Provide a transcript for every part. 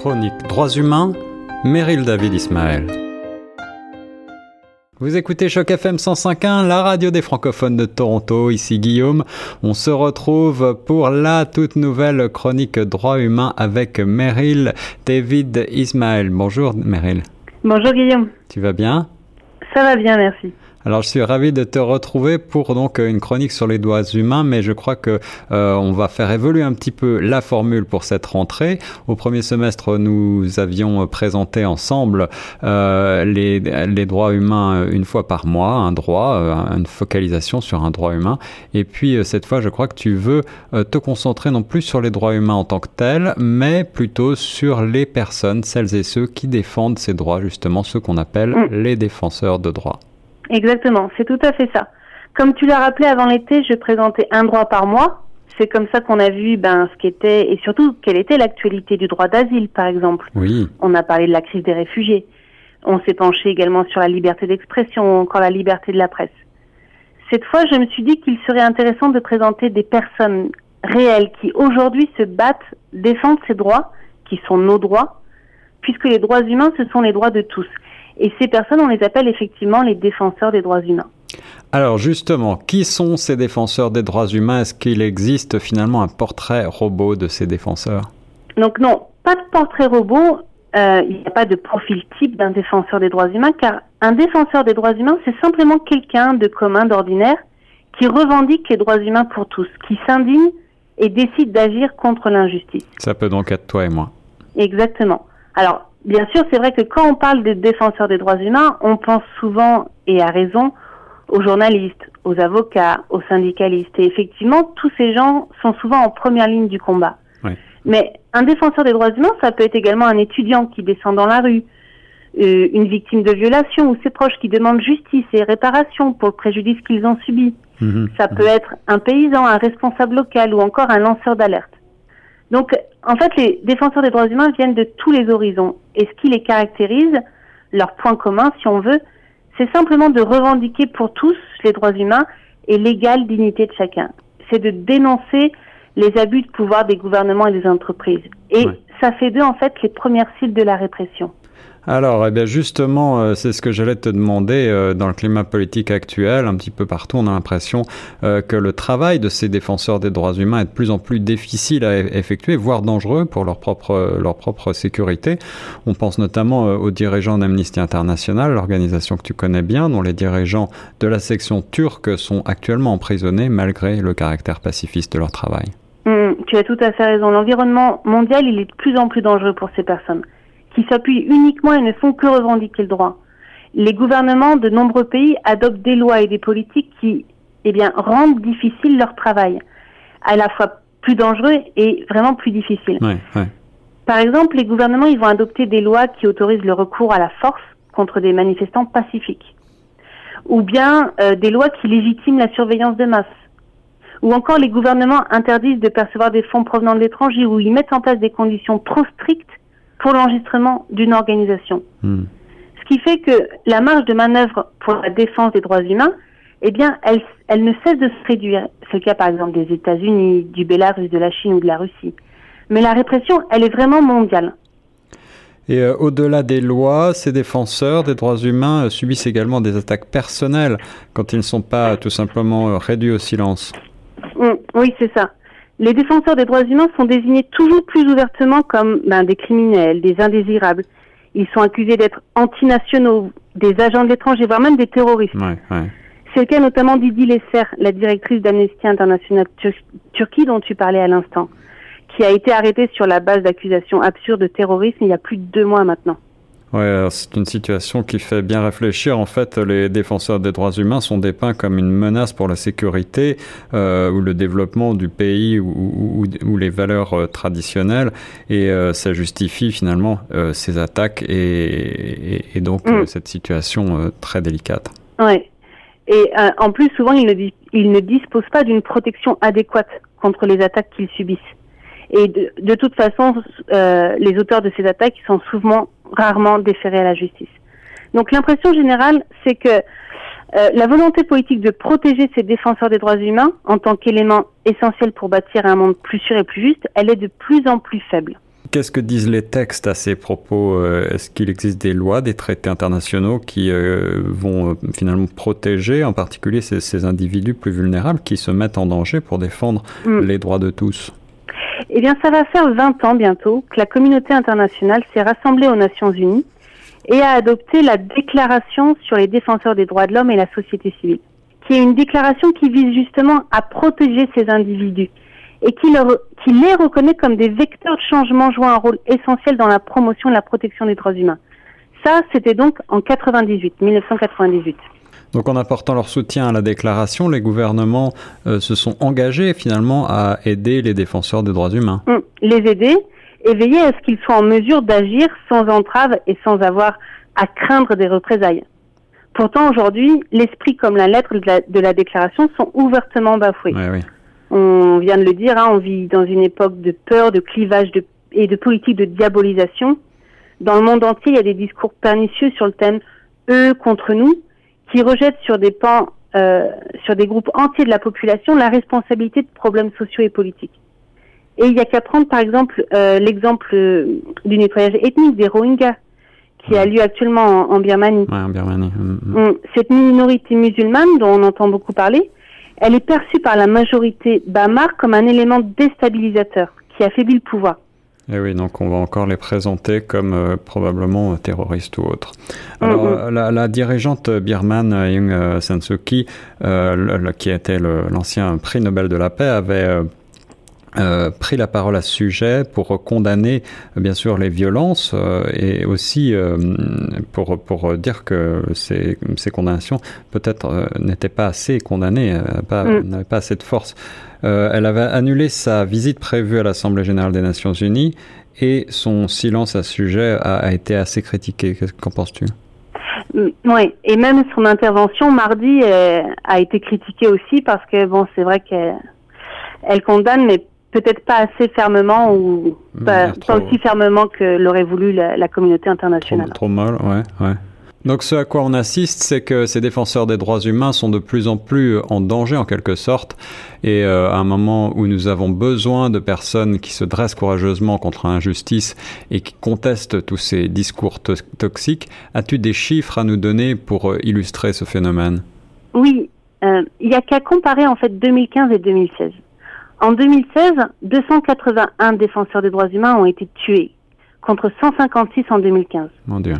chronique Droits humains, Meryl David Ismaël. Vous écoutez Choc FM 105.1, la radio des francophones de Toronto. Ici Guillaume. On se retrouve pour la toute nouvelle chronique Droits humains avec Meryl David Ismaël. Bonjour Meryl. Bonjour Guillaume. Tu vas bien? Ça va bien, merci. Alors je suis ravi de te retrouver pour donc une chronique sur les droits humains, mais je crois que euh, on va faire évoluer un petit peu la formule pour cette rentrée. Au premier semestre, nous avions présenté ensemble euh, les, les, droits humains une fois par mois, un droit, euh, une focalisation sur un droit humain. Et puis euh, cette fois, je crois que tu veux euh, te concentrer non plus sur les droits humains en tant que tels, mais plutôt sur les personnes, celles et ceux qui défendent ces droits, justement ceux qu'on appelle mm. les défenseurs de droits. Exactement, c'est tout à fait ça. Comme tu l'as rappelé avant l'été, je présentais un droit par mois. C'est comme ça qu'on a vu ben, ce qu'était et surtout quelle était l'actualité du droit d'asile, par exemple. Oui. On a parlé de la crise des réfugiés. On s'est penché également sur la liberté d'expression ou encore la liberté de la presse. Cette fois, je me suis dit qu'il serait intéressant de présenter des personnes réelles qui aujourd'hui se battent, défendent ces droits, qui sont nos droits, puisque les droits humains, ce sont les droits de tous. Et ces personnes, on les appelle effectivement les défenseurs des droits humains. Alors justement, qui sont ces défenseurs des droits humains? Est-ce qu'il existe finalement un portrait robot de ces défenseurs? Donc non, pas de portrait robot. Euh, il n'y a pas de profil type d'un défenseur des droits humains, car un défenseur des droits humains, c'est simplement quelqu'un de commun, d'ordinaire, qui revendique les droits humains pour tous, qui s'indigne et décide d'agir contre l'injustice. Ça peut donc être toi et moi. Exactement. Alors, Bien sûr, c'est vrai que quand on parle des défenseurs des droits humains, on pense souvent, et à raison, aux journalistes, aux avocats, aux syndicalistes. Et effectivement, tous ces gens sont souvent en première ligne du combat. Oui. Mais un défenseur des droits humains, ça peut être également un étudiant qui descend dans la rue, euh, une victime de violation ou ses proches qui demandent justice et réparation pour le préjudice qu'ils ont subi. Mmh, ça peut être un paysan, un responsable local ou encore un lanceur d'alerte. Donc, en fait, les défenseurs des droits humains viennent de tous les horizons. Et ce qui les caractérise, leur point commun, si on veut, c'est simplement de revendiquer pour tous les droits humains et l'égale dignité de chacun. C'est de dénoncer les abus de pouvoir des gouvernements et des entreprises. Et ça fait d'eux, en fait, les premières cibles de la répression. Alors, eh bien justement, euh, c'est ce que j'allais te demander euh, dans le climat politique actuel, un petit peu partout, on a l'impression euh, que le travail de ces défenseurs des droits humains est de plus en plus difficile à e- effectuer, voire dangereux pour leur propre, leur sécurité. On pense notamment aux dirigeants d'Amnesty International, l'organisation que tu connais bien, dont les dirigeants de la section turque sont actuellement emprisonnés malgré le caractère pacifiste de leur travail. Hum, tu as tout à fait raison. L'environnement mondial, il est de plus en plus dangereux pour ces personnes, qui s'appuient uniquement et ne font que revendiquer le droit. Les gouvernements de nombreux pays adoptent des lois et des politiques qui, eh bien, rendent difficile leur travail, à la fois plus dangereux et vraiment plus difficile. Ouais, ouais. Par exemple, les gouvernements, ils vont adopter des lois qui autorisent le recours à la force contre des manifestants pacifiques, ou bien euh, des lois qui légitiment la surveillance de masse, ou encore les gouvernements interdisent de percevoir des fonds provenant de l'étranger, ou ils mettent en place des conditions trop strictes pour l'enregistrement d'une organisation. Hmm. Ce qui fait que la marge de manœuvre pour la défense des droits humains, eh bien, elle, elle ne cesse de se réduire. C'est le cas, par exemple, des États-Unis, du Bélarus, de la Chine ou de la Russie. Mais la répression, elle est vraiment mondiale. Et euh, au-delà des lois, ces défenseurs des droits humains euh, subissent également des attaques personnelles quand ils ne sont pas tout simplement euh, réduits au silence. Mm, oui, c'est ça. Les défenseurs des droits humains sont désignés toujours plus ouvertement comme ben, des criminels, des indésirables. Ils sont accusés d'être antinationaux, des agents de l'étranger, voire même des terroristes. Ouais, ouais. C'est le cas notamment d'Idi Lesser, la directrice d'Amnesty International Tur- Turquie dont tu parlais à l'instant, qui a été arrêtée sur la base d'accusations absurdes de terrorisme il y a plus de deux mois maintenant. Ouais, c'est une situation qui fait bien réfléchir. En fait, les défenseurs des droits humains sont dépeints comme une menace pour la sécurité euh, ou le développement du pays ou, ou, ou les valeurs euh, traditionnelles, et euh, ça justifie finalement euh, ces attaques et, et, et donc Mm. euh, cette situation euh, très délicate. Ouais. Et euh, en plus, souvent, ils ne, ils ne disposent pas d'une protection adéquate contre les attaques qu'ils subissent. Et de, de toute façon, euh, les auteurs de ces attaques sont souvent, rarement déférés à la justice. Donc l'impression générale, c'est que euh, la volonté politique de protéger ces défenseurs des droits humains en tant qu'élément essentiel pour bâtir un monde plus sûr et plus juste, elle est de plus en plus faible. Qu'est-ce que disent les textes à ces propos euh, Est-ce qu'il existe des lois, des traités internationaux qui euh, vont finalement protéger en particulier ces, individus plus vulnérables qui se mettent en danger pour défendre mm. les droits de tous? Eh bien, ça va faire 20 ans bientôt que la communauté internationale s'est rassemblée aux Nations Unies et a adopté la Déclaration sur les défenseurs des droits de l'homme et la société civile, qui est une déclaration qui vise justement à protéger ces individus et qui, les reconnaît comme des vecteurs de changement jouant un rôle essentiel dans la promotion et la protection des droits humains. Ça, c'était donc en 98, 1998. Donc en apportant leur soutien à la déclaration, les gouvernements euh, se sont engagés finalement à aider les défenseurs des droits humains. Hum, les aider et veiller à ce qu'ils soient en mesure d'agir sans entrave et sans avoir à craindre des représailles. Pourtant, aujourd'hui, l'esprit comme la lettre de la, de la déclaration sont ouvertement bafoués. Oui. On vient de le dire, hein, on vit dans une époque de peur, de clivage de, et de politique de diabolisation. Dans le monde entier, il y a des discours pernicieux sur le thème eux contre nous, qui rejettent sur des pans, euh, sur des groupes entiers de la population la responsabilité de problèmes sociaux et politiques. Et il y a qu'à prendre par exemple euh, l'exemple euh, du nettoyage ethnique des Rohingyas qui a lieu actuellement en, Birmanie. Ouais, en Birmanie. Mm, mm. Mm. Cette minorité musulmane dont on entend beaucoup parler, elle est perçue par la majorité Bamar comme un élément déstabilisateur qui affaiblit le pouvoir. Et eh oui, donc on va encore les présenter comme euh, probablement terroristes ou autres. Alors, mm-hmm. la, la, dirigeante birmane Aung San Suu Kyi, euh, qui était l'ancien prix Nobel de la paix, avait euh, pris la parole à ce sujet pour condamner bien sûr les violences euh, et aussi euh, pour, pour dire que ces, ces condamnations peut-être n'étaient pas assez condamnées, mm. n'avaient pas assez de force. elle avait annulé sa visite prévue à l'Assemblée générale des Nations Unies et son silence à ce sujet a, a été assez critiqué. Qu'en penses-tu? Mm, oui, et même son intervention mardi a été critiquée aussi parce que bon, c'est vrai qu'elle elle condamne, mais peut-être pas assez fermement ou pas, aussi fermement que l'aurait voulu la, communauté internationale. Trop, trop, mal, ouais, ouais. Donc ce à quoi on assiste, c'est que ces défenseurs des droits humains sont de plus en plus en danger en quelque sorte, et euh, à un moment où nous avons besoin de personnes qui se dressent courageusement contre l'injustice et qui contestent tous ces discours toxiques, as-tu des chiffres à nous donner pour euh, illustrer ce phénomène? Oui, euh, il y a qu'à comparer en fait 2015 et 2016. En 2016, 281 défenseurs des droits humains ont été tués, contre 156 en 2015. Mon Dieu.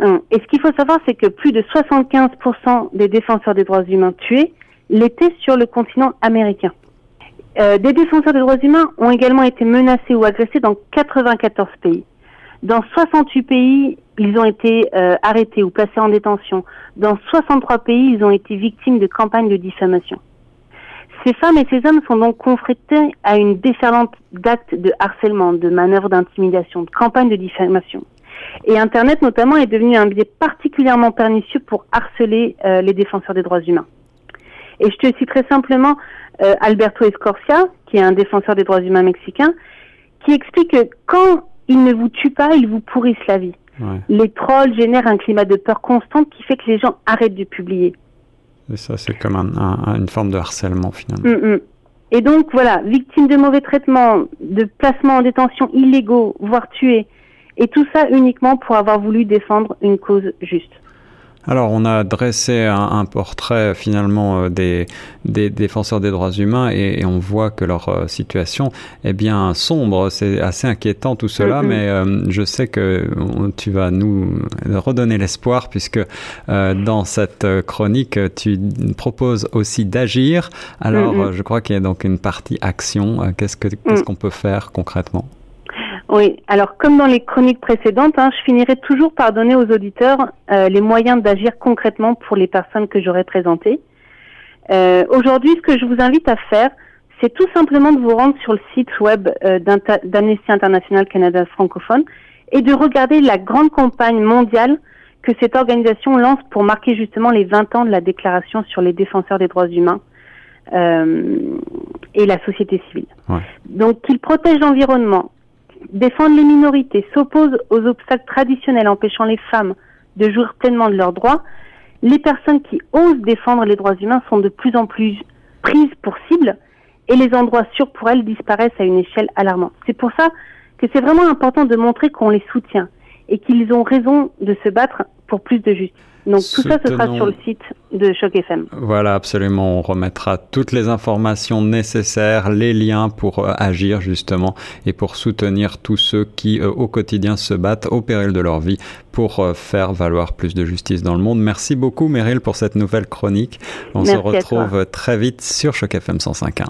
Hum. Et ce qu'il faut savoir, c'est que plus de 75% des défenseurs des droits humains tués l'étaient sur le continent américain. Euh, des défenseurs des droits humains ont également été menacés ou agressés dans 94 pays. Dans 68 pays, ils ont été euh, arrêtés ou placés en détention. Dans 63 pays, ils ont été victimes de campagnes de diffamation. Ces femmes et ces hommes sont donc confrontés à une déferlante d'actes de harcèlement, de manœuvres d'intimidation, de campagnes de diffamation. Et Internet notamment est devenu un biais particulièrement pernicieux pour harceler euh, les défenseurs des droits humains. Et je te citerai simplement euh, Alberto Escorcia, qui est un défenseur des droits humains mexicain, qui explique que quand ils ne vous tuent pas, ils vous pourrissent la vie. Les trolls génèrent un climat de peur constante qui fait que les gens arrêtent de publier. Et c'est comme une forme de harcèlement finalement. Mm, mm. Et donc voilà, victime de mauvais traitements, de placements en détention illégaux, voire tués, et tout ça uniquement pour avoir voulu défendre une cause juste. Alors, on a dressé un, portrait finalement euh, des, des, défenseurs des droits humains et, on voit que leur euh, situation est bien sombre. C'est assez inquiétant tout cela, mais euh, je sais que tu vas nous redonner l'espoir puisque dans cette chronique, tu proposes aussi d'agir. Alors, je crois qu'il y a donc une partie action. Qu'est-ce qu'est-ce mm. qu'on peut faire concrètement? Oui, alors comme dans les chroniques précédentes, hein, je finirai toujours par donner aux auditeurs euh, les moyens d'agir concrètement pour les personnes que j'aurais présentées. Euh, Aujourd'hui, ce que je vous invite à faire, c'est tout simplement de vous rendre sur le site web euh, d'Amnesty International Canada francophone et de regarder la grande campagne mondiale que cette organisation lance pour marquer justement les 20 ans de la Déclaration sur les défenseurs des droits humains euh, et la société civile. Ouais. Donc, qu'ils protègent l'environnement, défendre les minorités, s'oppose aux obstacles traditionnels empêchant les femmes de jouir pleinement de leurs droits, les personnes qui osent défendre les droits humains sont de plus en plus prises pour cible et les endroits sûrs pour elles disparaissent à une échelle alarmante. C'est pour ça que c'est vraiment important de montrer qu'on les soutient et qu'ils ont raison de se battre pour plus de justice. Donc tout ça, ce sera sur le site de Choc FM. Voilà, absolument. On remettra toutes les informations nécessaires, les liens pour euh, agir justement et pour soutenir tous ceux qui euh, au quotidien se battent au péril de leur vie pour euh, faire valoir plus de justice dans le monde. Merci beaucoup Meryl pour cette nouvelle chronique. On se retrouve très vite sur Choc FM 105.1.